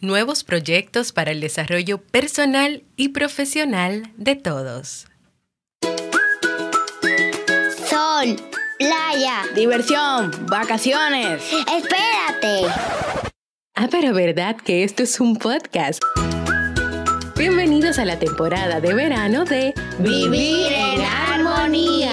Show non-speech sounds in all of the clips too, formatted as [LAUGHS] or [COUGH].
nuevos proyectos para el desarrollo personal y profesional de todos. Sol, playa, diversión, vacaciones. Espérate. Ah, pero ¿verdad que esto es un podcast? Bienvenidos a la temporada de verano de Vivir en Armonía.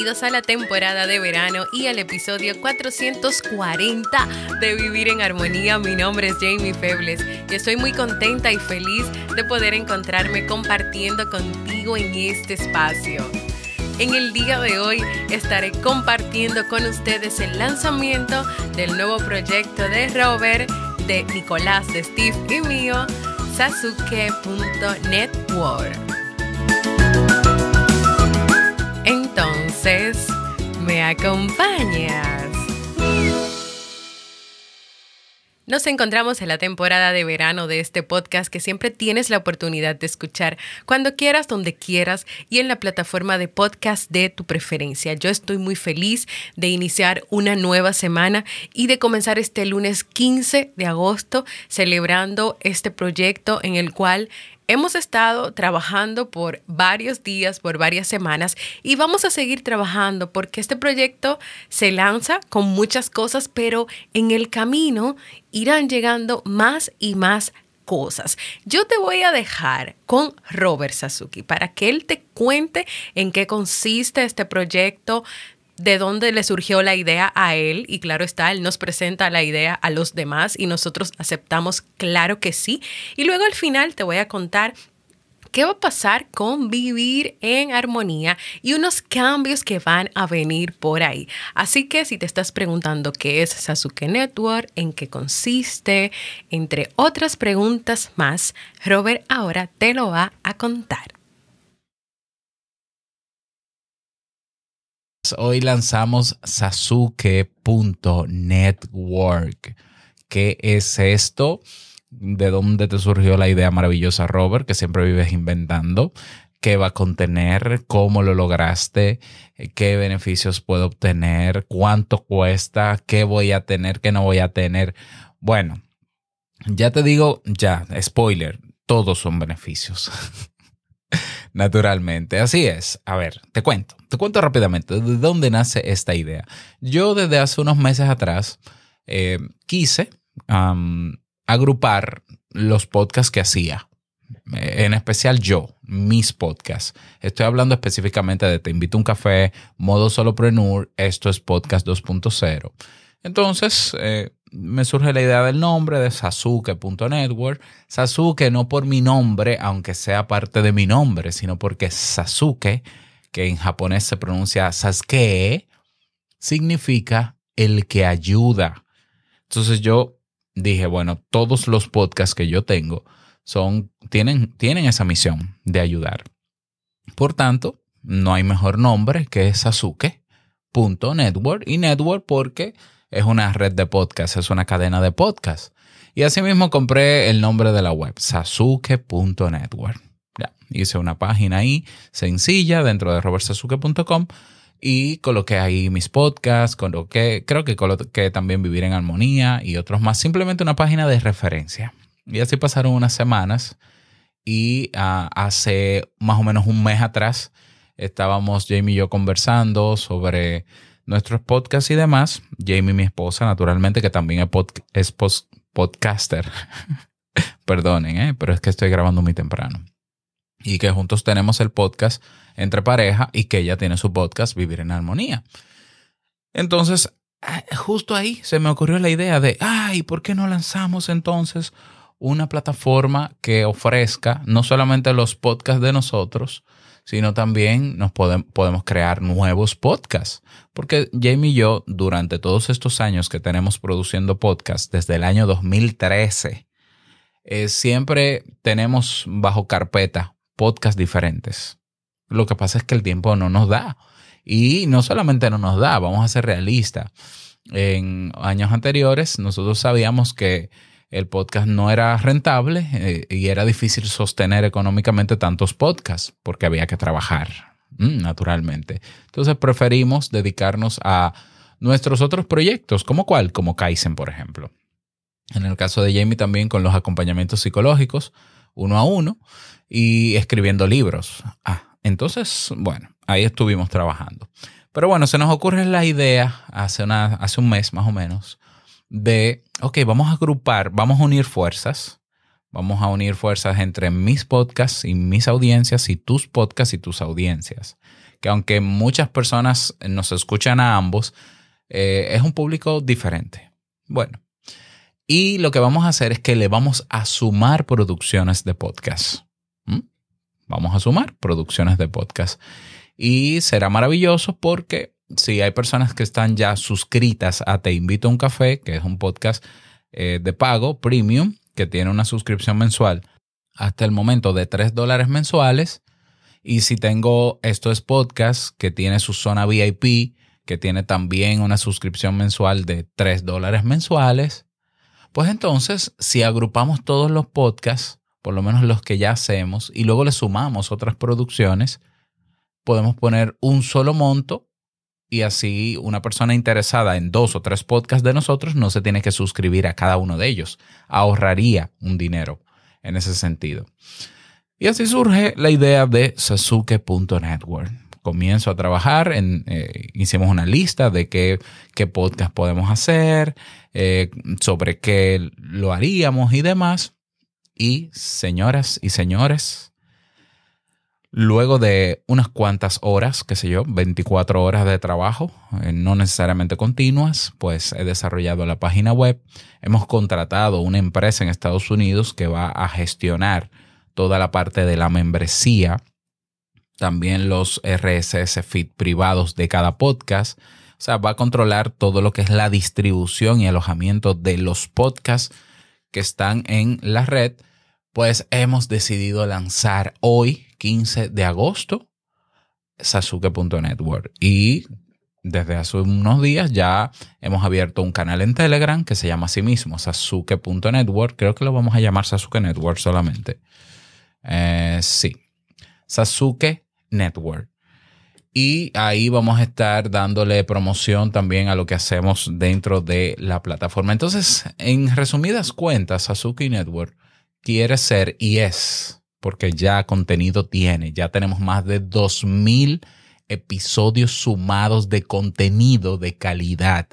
Bienvenidos a la temporada de verano y al episodio 440 de Vivir en Armonía. Mi nombre es Jamie Febles y estoy muy contenta y feliz de poder encontrarme compartiendo contigo en este espacio. En el día de hoy estaré compartiendo con ustedes el lanzamiento del nuevo proyecto de Robert, de Nicolás, de Steve y mío, Sasuke.network. Entonces, ¿me acompañas? Nos encontramos en la temporada de verano de este podcast que siempre tienes la oportunidad de escuchar cuando quieras, donde quieras y en la plataforma de podcast de tu preferencia. Yo estoy muy feliz de iniciar una nueva semana y de comenzar este lunes 15 de agosto celebrando este proyecto en el cual Hemos estado trabajando por varios días, por varias semanas y vamos a seguir trabajando porque este proyecto se lanza con muchas cosas, pero en el camino irán llegando más y más cosas. Yo te voy a dejar con Robert Sasuki para que él te cuente en qué consiste este proyecto, de dónde le surgió la idea a él y claro está, él nos presenta la idea a los demás y nosotros aceptamos claro que sí. Y luego al final te voy a contar qué va a pasar con vivir en armonía y unos cambios que van a venir por ahí. Así que si te estás preguntando qué es Sasuke Network, en qué consiste, entre otras preguntas más, Robert ahora te lo va a contar. Hoy lanzamos sasuke.network. ¿Qué es esto? ¿De dónde te surgió la idea maravillosa, Robert, que siempre vives inventando? ¿Qué va a contener? ¿Cómo lo lograste? ¿Qué beneficios puedo obtener? ¿Cuánto cuesta? ¿Qué voy a tener? ¿Qué no voy a tener? Bueno, ya te digo, ya, spoiler, todos son beneficios. [LAUGHS] Naturalmente, así es. A ver, te cuento, te cuento rápidamente de dónde nace esta idea. Yo desde hace unos meses atrás eh, quise agrupar los podcasts que hacía. Eh, en especial yo, mis podcasts. Estoy hablando específicamente de Te invito a un café, modo solopreneur, esto es podcast 2.0. Entonces, eh, me surge la idea del nombre de Sasuke.network. Sasuke no por mi nombre, aunque sea parte de mi nombre, sino porque Sasuke, que en japonés se pronuncia Sasuke, significa el que ayuda. Entonces yo dije, bueno, todos los podcasts que yo tengo son, tienen, tienen esa misión de ayudar. Por tanto, no hay mejor nombre que Sasuke.network y network porque es una red de podcast, es una cadena de podcast. Y asimismo compré el nombre de la web, sasuke.network. Ya, hice una página ahí sencilla dentro de robertsasuke.com y coloqué ahí mis podcasts, coloqué, creo que coloqué también Vivir en Armonía y otros más, simplemente una página de referencia. Y así pasaron unas semanas y ah, hace más o menos un mes atrás estábamos Jamie y yo conversando sobre nuestros podcasts y demás. Jamie, mi esposa, naturalmente, que también es, podcaster. [LAUGHS] Perdonen, ¿eh? pero es que estoy grabando muy temprano. Y que juntos tenemos el podcast entre pareja y que ella tiene su podcast Vivir en Armonía. Entonces, ah, justo ahí se me ocurrió la idea de, ay, ¿por qué no lanzamos entonces una plataforma que ofrezca no solamente los podcasts de nosotros, sino también nos podemos crear nuevos podcasts. Porque Jamie y yo, durante todos estos años que tenemos produciendo podcasts, desde el año 2013, eh, siempre tenemos bajo carpeta podcasts diferentes. Lo que pasa es que el tiempo no nos da. Y no solamente no nos da, vamos a ser realistas. en años anteriores nosotros sabíamos que el podcast no era rentable eh, y era difícil sostener económicamente tantos podcasts porque había que trabajar, mm, naturalmente. Entonces preferimos dedicarnos a nuestros otros proyectos, como cuál, como Kaizen, por ejemplo. En el caso de Jamie también con los acompañamientos psicológicos, uno a uno, y escribiendo libros. Ah, entonces, bueno, ahí estuvimos trabajando. Pero bueno, se nos ocurre la idea hace, una, hace un mes más o menos de, ok, vamos a agrupar, vamos a unir fuerzas, vamos a unir fuerzas entre mis podcasts y mis audiencias y tus podcasts y tus audiencias. Que aunque muchas personas nos escuchan a ambos, eh, es un público diferente. Bueno, y lo que vamos a hacer es que le vamos a sumar producciones de podcast. ¿Mm? Vamos a sumar producciones de podcast. Y será maravilloso porque si hay personas que están ya suscritas a Te Invito a un Café, que es un podcast eh, de pago premium, que tiene una suscripción mensual hasta el momento de 3 dólares mensuales. Y si tengo Esto es Podcast, que tiene su zona VIP, que tiene también una suscripción mensual de 3 dólares mensuales, pues entonces, si agrupamos todos los podcasts, por lo menos los que ya hacemos, y luego le sumamos otras producciones, podemos poner un solo monto y así una persona interesada en dos o tres podcasts de nosotros no se tiene que suscribir a cada uno de ellos. Ahorraría un dinero en ese sentido. Y así surge la idea de Sasuke.network. Comienzo a trabajar, en, eh, hicimos una lista de qué, qué podcast podemos hacer, eh, sobre qué lo haríamos y demás. Y señoras y señores, Luego de unas cuantas horas, qué sé yo, 24 horas de trabajo, eh, no necesariamente continuas, pues he desarrollado la página web. Hemos contratado una empresa en Estados Unidos que va a gestionar toda la parte de la membresía, también los RSS feed privados de cada podcast. O sea, va a controlar todo lo que es la distribución y alojamiento de los podcasts que están en la red. Pues hemos decidido lanzar hoy 15 de agosto, sasuke.network. Y desde hace unos días ya hemos abierto un canal en Telegram que se llama así mismo, sasuke.network. Creo que lo vamos a llamar Sasuke Network solamente. Eh, sí, Sasuke Network. Y ahí vamos a estar dándole promoción también a lo que hacemos dentro de la plataforma. Entonces, en resumidas cuentas, Sasuke Network quiere ser y es porque ya contenido tiene. Ya tenemos más de 2.000 episodios sumados de contenido de calidad.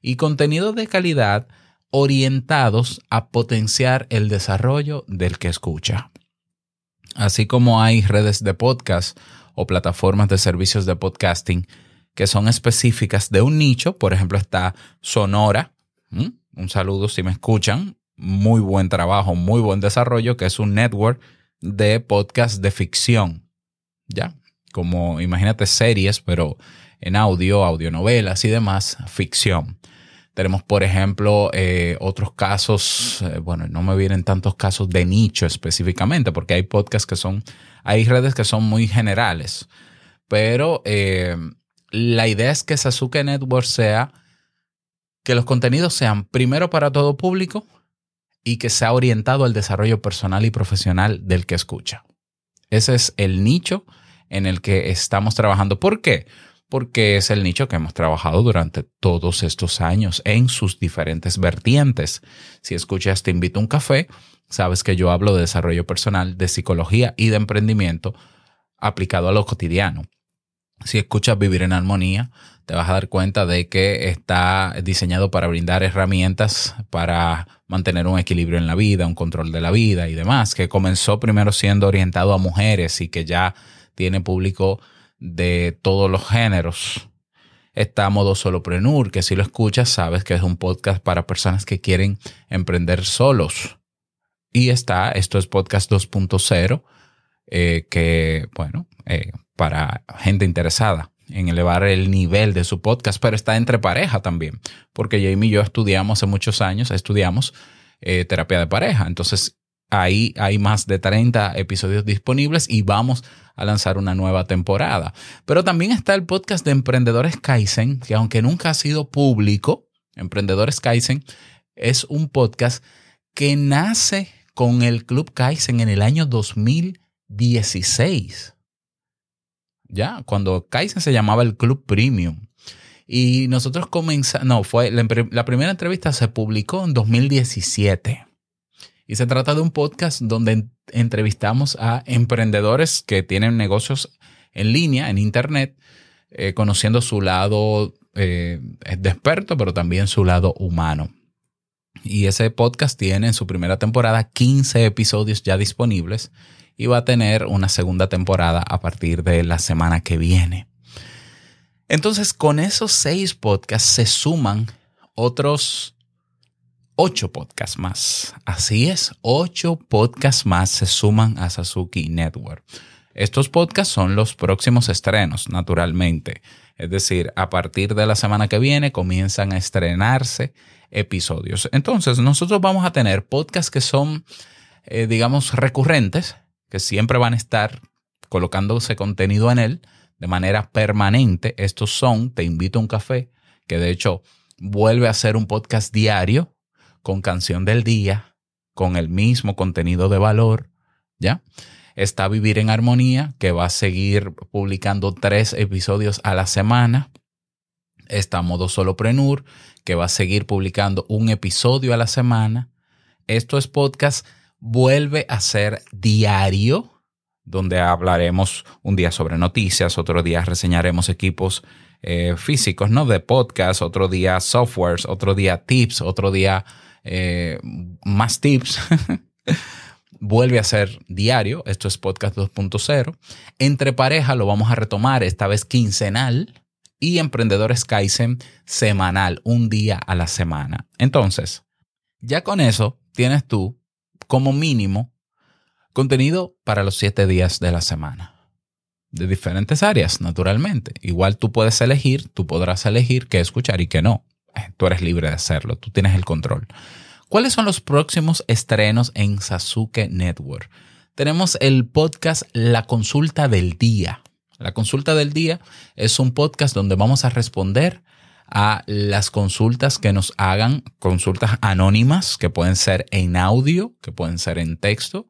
Y contenido de calidad orientados a potenciar el desarrollo del que escucha. Así como hay redes de podcast o plataformas de servicios de podcasting que son específicas de un nicho, por ejemplo está Sonora, un saludo si me escuchan, muy buen trabajo, muy buen desarrollo, que es un network de podcast de ficción, ¿ya? Como imagínate series, pero en audio, audionovelas y demás, ficción. Tenemos, por ejemplo, eh, otros casos, eh, bueno, no me vienen tantos casos de nicho específicamente, porque hay podcasts que son, hay redes que son muy generales, pero eh, la idea es que Sasuke Network sea que los contenidos sean primero para todo público y que se ha orientado al desarrollo personal y profesional del que escucha. Ese es el nicho en el que estamos trabajando. ¿Por qué? Porque es el nicho que hemos trabajado durante todos estos años en sus diferentes vertientes. Si escuchas Te invito a un café, sabes que yo hablo de desarrollo personal, de psicología y de emprendimiento aplicado a lo cotidiano. Si escuchas Vivir en Armonía, te vas a dar cuenta de que está diseñado para brindar herramientas para mantener un equilibrio en la vida, un control de la vida y demás, que comenzó primero siendo orientado a mujeres y que ya tiene público de todos los géneros. Está Modo Soloprenur, que si lo escuchas sabes que es un podcast para personas que quieren emprender solos. Y está, esto es Podcast 2.0, eh, que, bueno, eh, para gente interesada en elevar el nivel de su podcast, pero está entre pareja también, porque Jamie y yo estudiamos hace muchos años, estudiamos eh, terapia de pareja. Entonces, ahí hay más de 30 episodios disponibles y vamos a lanzar una nueva temporada. Pero también está el podcast de Emprendedores Kaizen, que aunque nunca ha sido público, Emprendedores Kaizen es un podcast que nace con el Club Kaizen en el año 2016. Ya, cuando Kaizen se llamaba el Club Premium. Y nosotros comenzamos, no, fue la, primera entrevista se publicó en 2017. Y se trata de un podcast donde entrevistamos a emprendedores que tienen negocios en línea, en Internet, eh, conociendo su lado eh, de experto, pero también su lado humano. Y ese podcast tiene en su primera temporada 15 episodios ya disponibles y va a tener una segunda temporada a partir de la semana que viene. Entonces, con esos seis podcasts se suman otros ocho podcasts más. Así es, ocho podcasts más se suman a Sasuki Network. Estos podcasts son los próximos estrenos, naturalmente. Es decir, a partir de la semana que viene comienzan a estrenarse episodios. Entonces, nosotros vamos a tener podcasts que son, eh, digamos, recurrentes, que siempre van a estar colocándose contenido en él de manera permanente. Estos son Te invito a un café, que de hecho vuelve a ser un podcast diario con canción del día, con el mismo contenido de valor, ¿ya? Está Vivir en Armonía, que va a seguir publicando tres episodios a la semana. Está Modo Soloprenur, que va a seguir publicando un episodio a la semana. Esto es podcast, vuelve a ser diario, donde hablaremos un día sobre noticias, otro día reseñaremos equipos eh, físicos, ¿no? De podcast, otro día softwares, otro día tips, otro día eh, más tips. [LAUGHS] vuelve a ser diario. Esto es Podcast 2.0. Entre pareja lo vamos a retomar, esta vez quincenal. Y Emprendedores Kaizen semanal, un día a la semana. Entonces, ya con eso tienes tú, como mínimo, contenido para los siete días de la semana. De diferentes áreas, naturalmente. Igual tú puedes elegir, tú podrás elegir qué escuchar y qué no. Eh, tú eres libre de hacerlo, tú tienes el control. ¿Cuáles son los próximos estrenos en Sasuke Network? Tenemos el podcast La Consulta del Día. La Consulta del Día es un podcast donde vamos a responder a las consultas que nos hagan, consultas anónimas, que pueden ser en audio, que pueden ser en texto,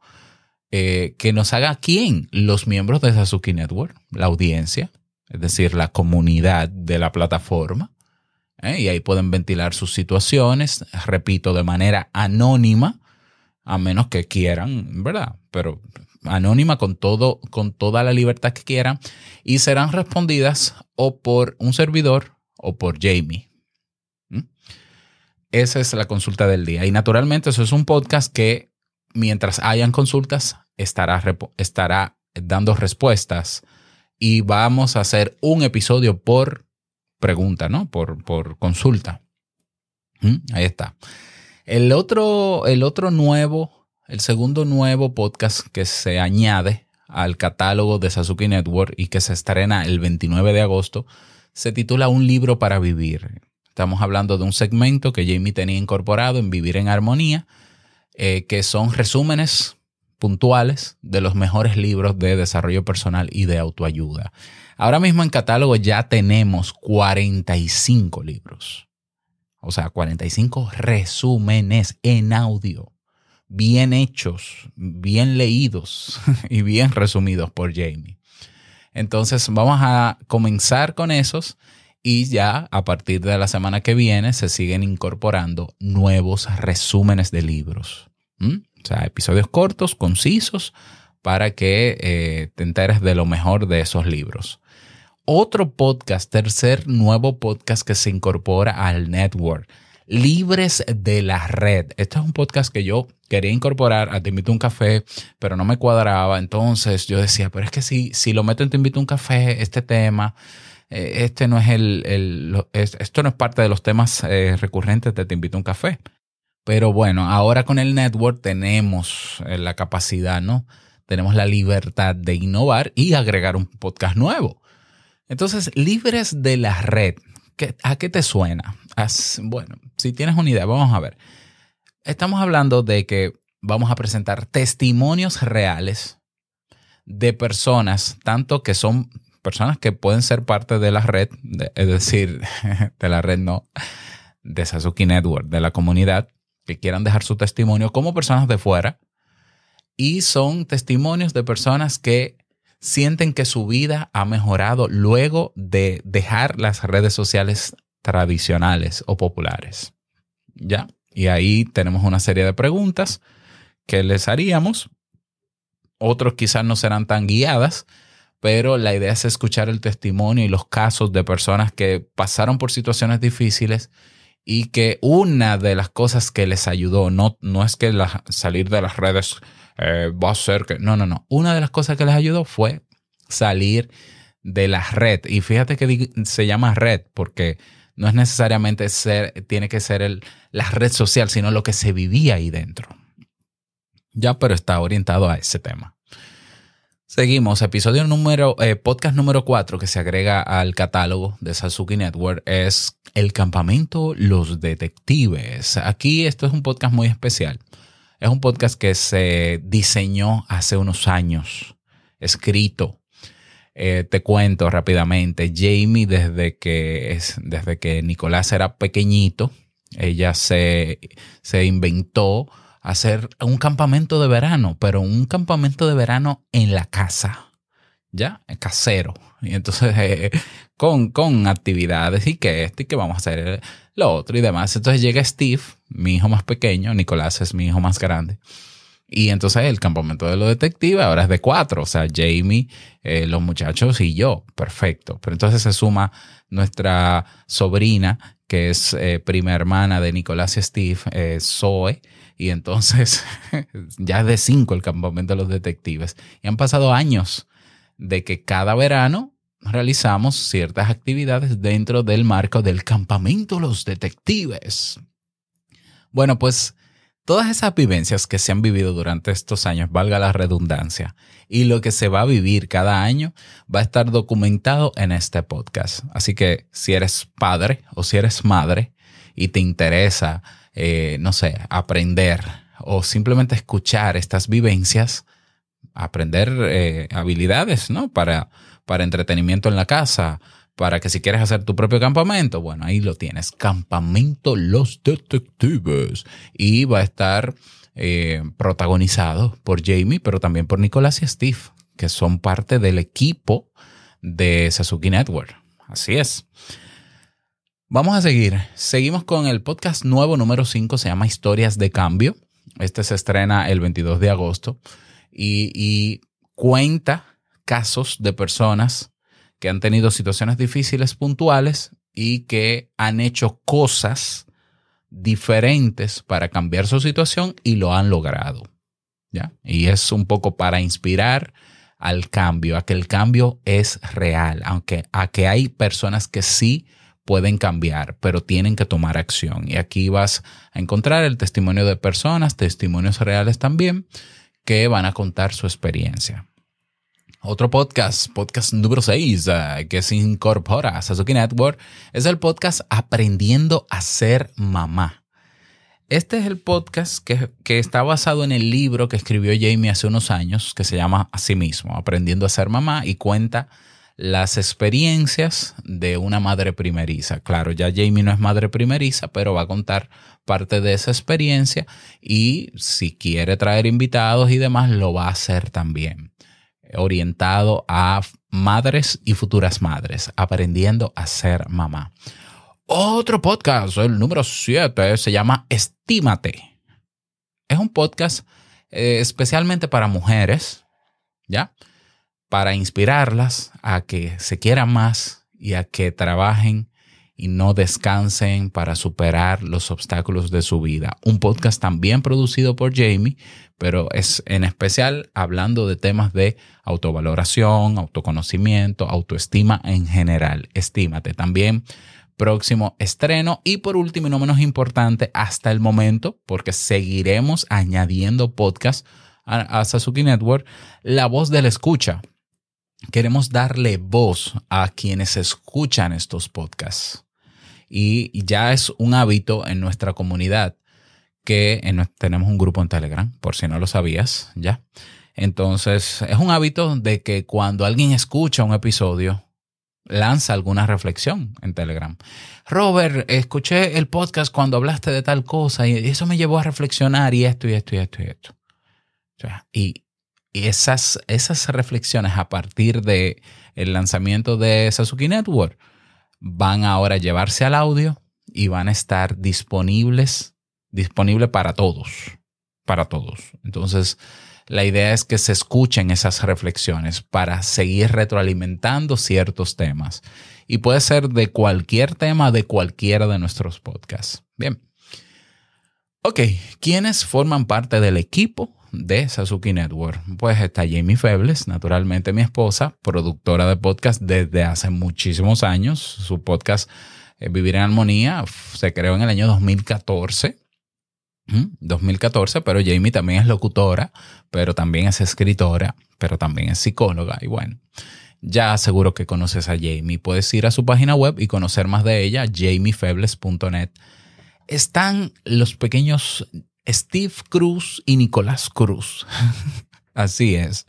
eh, que nos haga quién? Los miembros de Sasuke Network, la audiencia, es decir, la comunidad de la plataforma. ¿eh? y ahí pueden ventilar sus situaciones, repito, de manera anónima, a menos que quieran, ¿verdad? Pero anónima con todo, con toda la libertad que quieran, y serán respondidas o por un servidor o por Jamie. Esa es la consulta del día. Y naturalmente eso es un podcast que mientras hayan consultas estará, estará dando respuestas y vamos a hacer un episodio por pregunta, ¿no? Por, por consulta. ¿Mm? Ahí está. El otro, el otro nuevo, el segundo nuevo podcast que se añade al catálogo de Sasuke Network y que se estrena el 29 de agosto, se titula Un libro para vivir. Estamos hablando de un segmento que Jamie tenía incorporado en Vivir en Armonía, eh, que son resúmenes puntuales de los mejores libros de desarrollo personal y de autoayuda. Ahora mismo en catálogo ya tenemos 45 libros. O sea, 45 resúmenes en audio, bien hechos, bien leídos [LAUGHS] y bien resumidos por Jamie. Entonces vamos a comenzar con esos y ya a partir de la semana que viene se siguen incorporando nuevos resúmenes de libros. O sea, episodios cortos, concisos, para que eh, te enteres de lo mejor de esos libros otro podcast, tercer nuevo podcast que se incorpora al network. Libres de la red. Este es un podcast que yo quería incorporar a Te invito a un café, pero no me cuadraba. Entonces yo decía, pero es que si, si lo meto en Te invito a un café, este tema, eh, este no es el, esto no es parte de los temas eh, recurrentes de Te invito a un café. Pero bueno, ahora con el network tenemos eh, la capacidad, ¿no? Tenemos la libertad de innovar y agregar un podcast nuevo. Entonces, libres de la red, ¿a qué te suena? bueno, si tienes una idea, vamos a ver. Estamos hablando de que vamos a presentar testimonios reales de personas, tanto que son personas que pueden ser parte de la red, es decir, [LAUGHS] de la red no, de Sasuke Network, de la comunidad, que quieran dejar su testimonio como personas de fuera. Y son testimonios de personas que sienten que su vida ha mejorado luego de dejar las redes sociales tradicionales o populares. ¿Ya? Y ahí tenemos una serie de preguntas que les haríamos. Otros quizás no serán tan guiadas, pero la idea es escuchar el testimonio y los casos de personas que pasaron por situaciones difíciles y que una de las cosas que les ayudó, no, no es que salir de las redes eh, va a ser que, no, no, no, una de las cosas que les ayudó fue salir de la red. Y fíjate que se llama red porque no es necesariamente ser, tiene que ser el, la red social, sino lo que se vivía ahí dentro. Ya, pero está orientado a ese tema. Seguimos, episodio número, eh, podcast número 4 que se agrega al catálogo de Sasuke Network es El campamento Los Detectives. Aquí esto es un podcast muy especial. Es un podcast que se diseñó hace unos años, escrito. Eh, te cuento rápidamente, Jamie desde que, es, desde que Nicolás era pequeñito, ella se, se inventó hacer un campamento de verano, pero un campamento de verano en la casa, ¿ya? Casero. Y entonces, [LAUGHS] con, con actividades y que esto y que vamos a hacer lo otro y demás. Entonces llega Steve, mi hijo más pequeño, Nicolás es mi hijo más grande. Y entonces el campamento de los detectives ahora es de cuatro, o sea, Jamie, eh, los muchachos y yo, perfecto. Pero entonces se suma nuestra sobrina, que es eh, prima hermana de Nicolás y Steve, Zoe, y entonces [LAUGHS] ya es de cinco el campamento de los detectives. Y han pasado años de que cada verano realizamos ciertas actividades dentro del marco del campamento los detectives. Bueno, pues todas esas vivencias que se han vivido durante estos años, valga la redundancia, y lo que se va a vivir cada año va a estar documentado en este podcast. Así que si eres padre o si eres madre y te interesa eh, no sé, aprender o simplemente escuchar estas vivencias, aprender eh, habilidades, ¿no? Para, para entretenimiento en la casa, para que si quieres hacer tu propio campamento, bueno, ahí lo tienes, Campamento Los Detectives. Y va a estar eh, protagonizado por Jamie, pero también por Nicolás y Steve, que son parte del equipo de Sasuke Network. Así es. Vamos a seguir. Seguimos con el podcast nuevo número 5, se llama Historias de Cambio. Este se estrena el 22 de agosto y, cuenta casos de personas que han tenido situaciones difíciles puntuales y que han hecho cosas diferentes para cambiar su situación y lo han logrado. ¿ya? Y es un poco para inspirar al cambio, a que el cambio es real, aunque a que hay personas que sí pueden cambiar, pero tienen que tomar acción. Y aquí vas a encontrar el testimonio de personas, testimonios reales también, que van a contar su experiencia. Otro podcast, podcast número 6, eh, que se incorpora a Sasuke Network, es el podcast Aprendiendo a ser mamá. Este es el podcast que, que, está basado en el libro que escribió Jamie hace unos años, que se llama Así mismo, Aprendiendo a ser mamá, y cuenta las experiencias de una madre primeriza. Claro, ya Jamie no es madre primeriza, pero va a contar parte de esa experiencia y si quiere traer invitados y demás, lo va a hacer también. Orientado a madres y futuras madres, aprendiendo a ser mamá. Otro podcast, el número 7, se llama Estímate. Es un podcast eh, especialmente para mujeres, ¿ya? para inspirarlas a que se quieran más y a que trabajen y no descansen para superar los obstáculos de su vida. Un podcast también producido por Jamie, pero es en especial hablando de temas de autovaloración, autoconocimiento, autoestima en general. Estímate también. Próximo estreno y por último y no menos importante hasta el momento, porque seguiremos añadiendo podcasts a, a Sasuke Network, La Voz de la Escucha queremos darle voz a quienes escuchan estos podcasts. Y ya es un hábito en nuestra comunidad que tenemos un grupo en Telegram, por si no lo sabías, ya. Entonces, es un hábito de que cuando alguien escucha un episodio, lanza alguna reflexión en Telegram. Robert, escuché el podcast cuando hablaste de tal cosa y eso me llevó a reflexionar y esto y esto y esto y esto. y, esas, esas reflexiones a partir de el lanzamiento de Sasuke Network van ahora a llevarse al audio y van a estar disponibles, disponible para todos, para todos. Entonces, la idea es que se escuchen esas reflexiones para seguir retroalimentando ciertos temas. Y puede ser de cualquier tema de cualquiera de nuestros podcasts. Bien. Ok, ¿quiénes forman parte del equipo de Sasuke Network? Pues está Jamie Febles, naturalmente mi esposa, productora de podcast desde hace muchísimos años. Su podcast eh, Vivir en Armonía se creó en el año 2014 2014, pero Jamie también es locutora, pero también es escritora, pero también es psicóloga. Y bueno, ya seguro que conoces a Jamie. Puedes ir a su página web y conocer más de ella, jamiefebles.net. Están los pequeños Steve Cruz y Nicolás Cruz. [LAUGHS] Así es,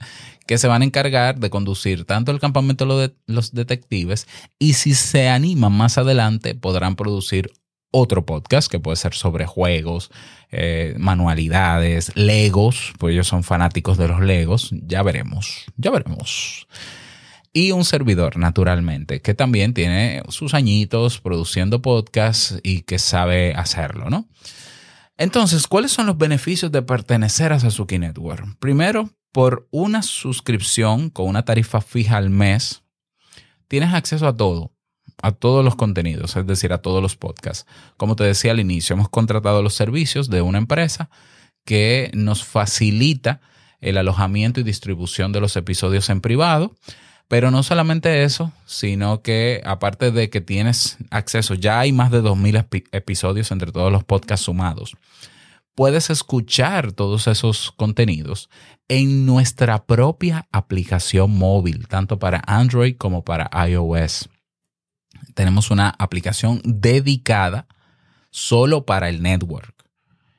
que se van a encargar de conducir tanto el campamento de los detectives y si se animan más adelante podrán producir otro podcast que puede ser sobre juegos, eh, manualidades, legos, pues ellos son fanáticos de los legos, ya veremos, ya veremos. Y un servidor, naturalmente, que también tiene sus añitos produciendo podcasts y que sabe hacerlo, ¿no? Entonces, ¿cuáles son los beneficios de pertenecer a Sasuke Network? Primero, por una suscripción con una tarifa fija al mes, tienes acceso a todo a todos los contenidos, es decir, a todos los podcasts. Como te decía al inicio, hemos contratado los servicios de una empresa que nos facilita el alojamiento y distribución de los episodios en privado. Pero no solamente eso, sino que aparte de que tienes acceso, ya hay más de 2.000 episodios entre todos los podcasts sumados. Puedes escuchar todos esos contenidos en nuestra propia aplicación móvil, tanto para Android como para iOS tenemos una aplicación dedicada solo para el network.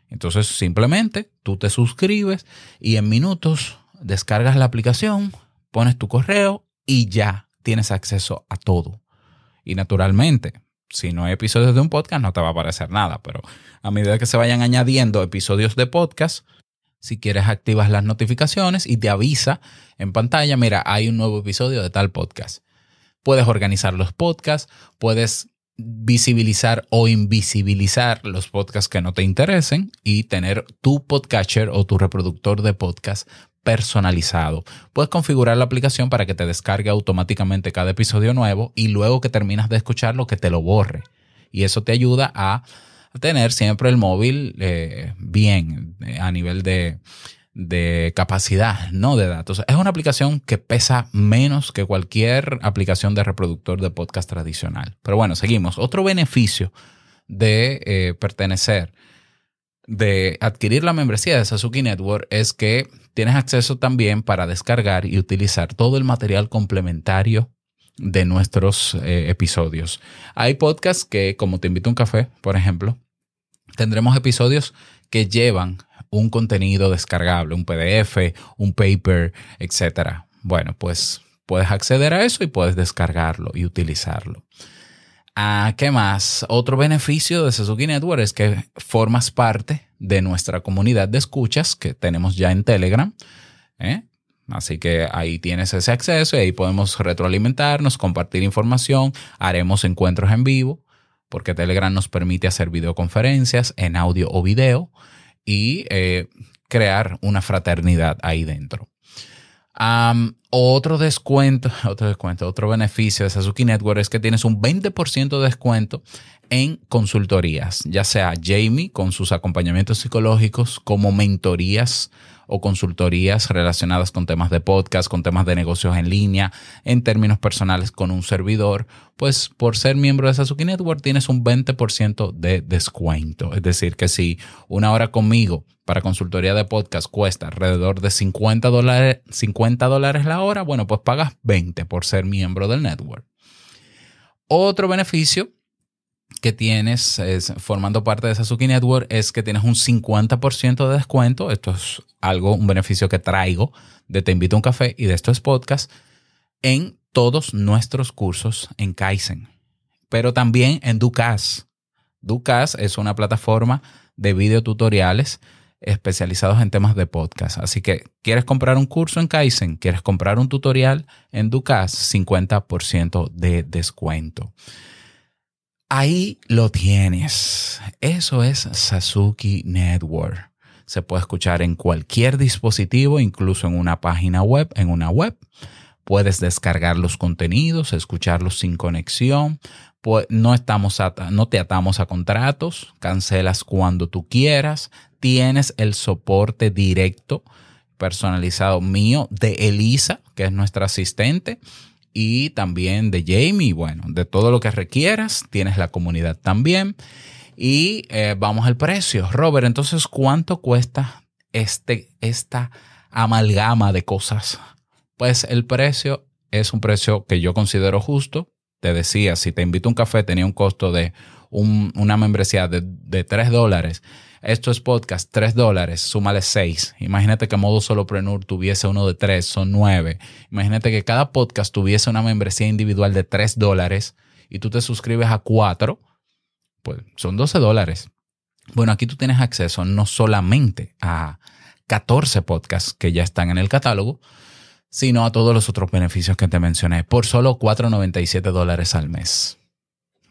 Entonces simplemente tú te suscribes y en minutos descargas la aplicación, pones tu correo y ya tienes acceso a todo. Y naturalmente, si no hay episodios de un podcast no te va a aparecer nada, pero a medida que se vayan añadiendo episodios de podcast, si quieres activas las notificaciones y te avisa en pantalla, mira, hay un nuevo episodio de tal podcast. Puedes organizar los podcasts, puedes visibilizar o invisibilizar los podcasts que no te interesen y tener tu podcatcher o tu reproductor de podcast personalizado. Puedes configurar la aplicación para que te descargue automáticamente cada episodio nuevo y luego que terminas de escucharlo que te lo borre. Y eso te ayuda a tener siempre el móvil eh, bien eh, a nivel de, de capacidad, no de datos. Es una aplicación que pesa menos que cualquier aplicación de reproductor de podcast tradicional. Pero bueno, seguimos. Otro beneficio de eh, pertenecer, de adquirir la membresía de Sasuke Network es que tienes acceso también para descargar y utilizar todo el material complementario de nuestros eh, episodios. Hay podcasts que, como Te invito a un café, por ejemplo, tendremos episodios que llevan un contenido descargable, un PDF, un paper, etc. Bueno, pues puedes acceder a eso y puedes descargarlo y utilizarlo. Ah, ¿Qué más? Otro beneficio de Suzuki Network es que formas parte de nuestra comunidad de escuchas que tenemos ya en Telegram. ¿eh? Así que ahí tienes ese acceso y ahí podemos retroalimentarnos, compartir información, haremos encuentros en vivo, porque Telegram nos permite hacer videoconferencias en audio o video y eh, crear una fraternidad ahí dentro. otro descuento, [LAUGHS] otro descuento, otro beneficio de Sasuke Network es que tienes un 20% de descuento en consultorías, ya sea Jamie con sus acompañamientos psicológicos como mentorías o consultorías relacionadas con temas de podcast, con temas de negocios en línea, en términos personales con un servidor, pues por ser miembro de Sasuke Network tienes un 20% de descuento. Es decir, que si una hora conmigo para consultoría de podcast cuesta alrededor de 50 dólares, 50 dólares la hora, bueno, pues pagas 20 por ser miembro del network. Otro beneficio que tienes formando parte de Sasuke Network es que tienes un 50% de descuento. Esto es algo, un beneficio que traigo de Te Invito a un Café y de estos podcasts en todos nuestros cursos en Kaizen, pero también en Ducas. Ducas es una plataforma de videotutoriales especializados en temas de podcast. Así que, ¿quieres comprar un curso en Kaizen? ¿Quieres comprar un tutorial en Ducas? 50% de descuento. Ahí lo tienes. Eso es Sasuki Network. Se puede escuchar en cualquier dispositivo, incluso en una página web, en una web. Puedes descargar los contenidos, escucharlos sin conexión. No, estamos no te atamos a contratos, cancelas cuando tú quieras. Tienes el soporte directo personalizado mío de Elisa, que es nuestra asistente, y también de Jamie. Bueno, de todo lo que requieras, tienes la comunidad también. Y eh, vamos al precio. Robert, entonces, ¿cuánto cuesta este, esta amalgama de cosas? Pues el precio es un precio que yo considero justo. Te decía, si te invito a un café tenía un costo de una membresía de, de 3 dólares. Esto es podcast, 3 dólares, súmale 6. Imagínate que Modo Solopreneur tuviese uno de 3, son 9. Imagínate que cada podcast tuviese una membresía individual de 3 dólares y tú te suscribes a 4 pues son 12 dólares. Bueno, aquí tú tienes acceso no solamente a 14 podcasts que ya están en el catálogo, sino a todos los otros beneficios que te mencioné por solo 4,97 dólares al mes.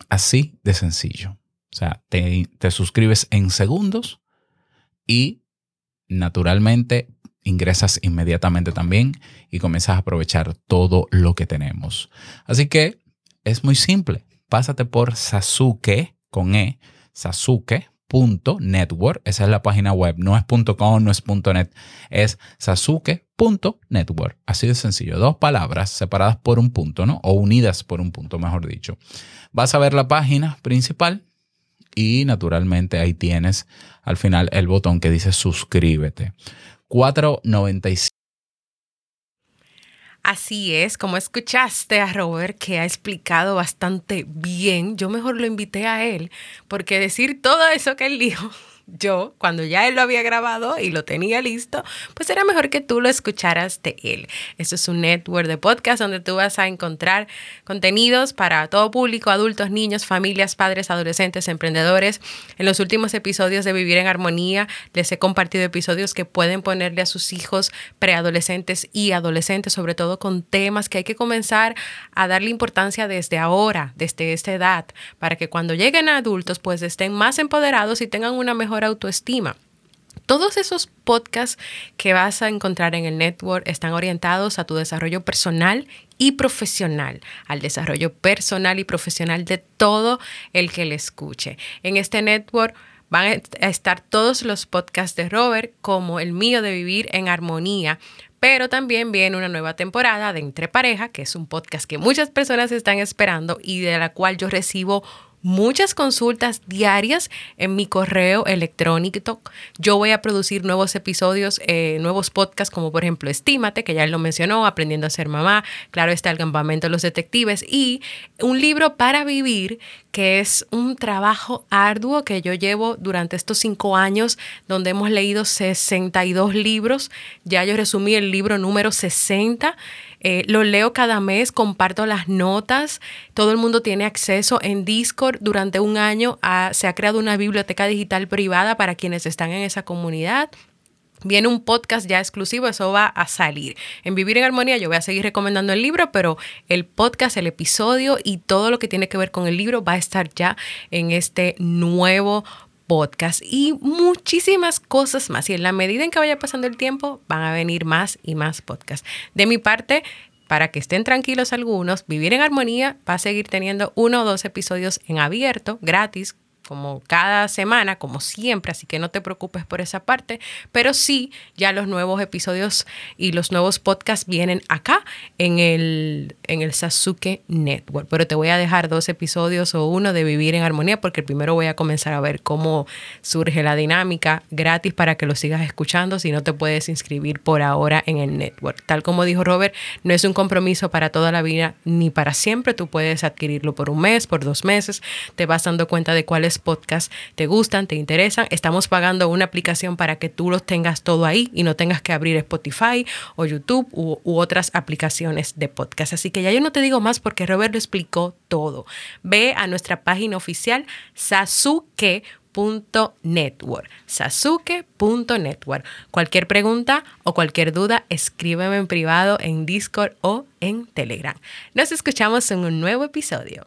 Así de sencillo. O sea, te, te suscribes en segundos y naturalmente ingresas inmediatamente también y comienzas a aprovechar todo lo que tenemos. Así que es muy simple. Pásate por Sasuke con E, sasuke.network. Esa es la página web. No es .com, no es .net. Es sasuke.network. Así de sencillo. Dos palabras separadas por un punto, ¿no? O unidas por un punto, mejor dicho. Vas a ver la página principal y naturalmente ahí tienes al final el botón que dice suscríbete. 4.95 Así es, como escuchaste a Robert que ha explicado bastante bien, yo mejor lo invité a él, porque decir todo eso que él dijo yo, cuando ya él lo había grabado y lo tenía listo, pues era mejor que tú lo escucharas de él. Eso es un network de podcast donde tú vas a encontrar contenidos para todo público, adultos, niños, familias, padres, adolescentes, emprendedores. En los últimos episodios de Vivir en Armonía les he compartido episodios que pueden ponerle a sus hijos preadolescentes y adolescentes, sobre todo con temas que hay que comenzar a darle importancia desde ahora, desde esta edad, para que cuando lleguen a adultos pues estén más empoderados y tengan una mejor autoestima. Todos esos podcasts que vas a encontrar en el network están orientados a tu desarrollo personal y profesional, al desarrollo personal y profesional de todo el que le escuche. En este network van a estar todos los podcasts de Robert, como el mío de Vivir en Armonía, pero también viene una nueva temporada de Entre Pareja, que es un podcast que muchas personas están esperando y de la cual yo recibo muchas consultas diarias en mi correo electrónico. Yo voy a producir nuevos episodios, eh, nuevos podcasts, como por ejemplo Estímate, que ya él lo mencionó, Aprendiendo a ser mamá, claro está el campamento de los detectives y un libro para vivir, que es un trabajo arduo que yo llevo durante estos cinco años, donde hemos leído 62 libros. Ya yo resumí el libro número 60 eh, lo leo cada mes, comparto las notas, todo el mundo tiene acceso en Discord. Durante un año se ha creado una biblioteca digital privada para quienes están en esa comunidad. Viene un podcast ya exclusivo, eso va a salir. En Vivir en Armonía yo voy a seguir recomendando el libro, pero el podcast, el episodio y todo lo que tiene que ver con el libro va a estar ya en este nuevo podcast y muchísimas cosas más. Y en la medida en que vaya pasando el tiempo, van a venir más y más podcasts. De mi parte, para que estén tranquilos algunos, Vivir en Armonía va a seguir teniendo uno o dos episodios en abierto, gratis, como cada semana, como siempre, así que no te preocupes por esa parte, pero sí, ya los nuevos episodios y los nuevos podcasts vienen acá en el, en el Sasuke Network, pero te voy a dejar dos episodios o uno de Vivir en Armonía, porque primero voy a comenzar a ver cómo surge la dinámica gratis para que lo sigas escuchando si no te puedes inscribir por ahora en el network. Tal como dijo Robert, no es un compromiso para toda la vida ni para siempre, tú puedes adquirirlo por un mes, por dos meses, te vas dando cuenta de cuáles diferentes podcasts te gustan, te interesan. Estamos pagando una aplicación para que tú los tengas todo ahí y no tengas que abrir Spotify o YouTube u, u otras aplicaciones de podcast. Así que ya yo no te digo más porque Robert lo explicó todo. Ve a nuestra página oficial sasuke.network. Sasuke.network. Cualquier pregunta o cualquier duda, escríbeme en privado en Discord o en Telegram. Nos escuchamos en un nuevo episodio.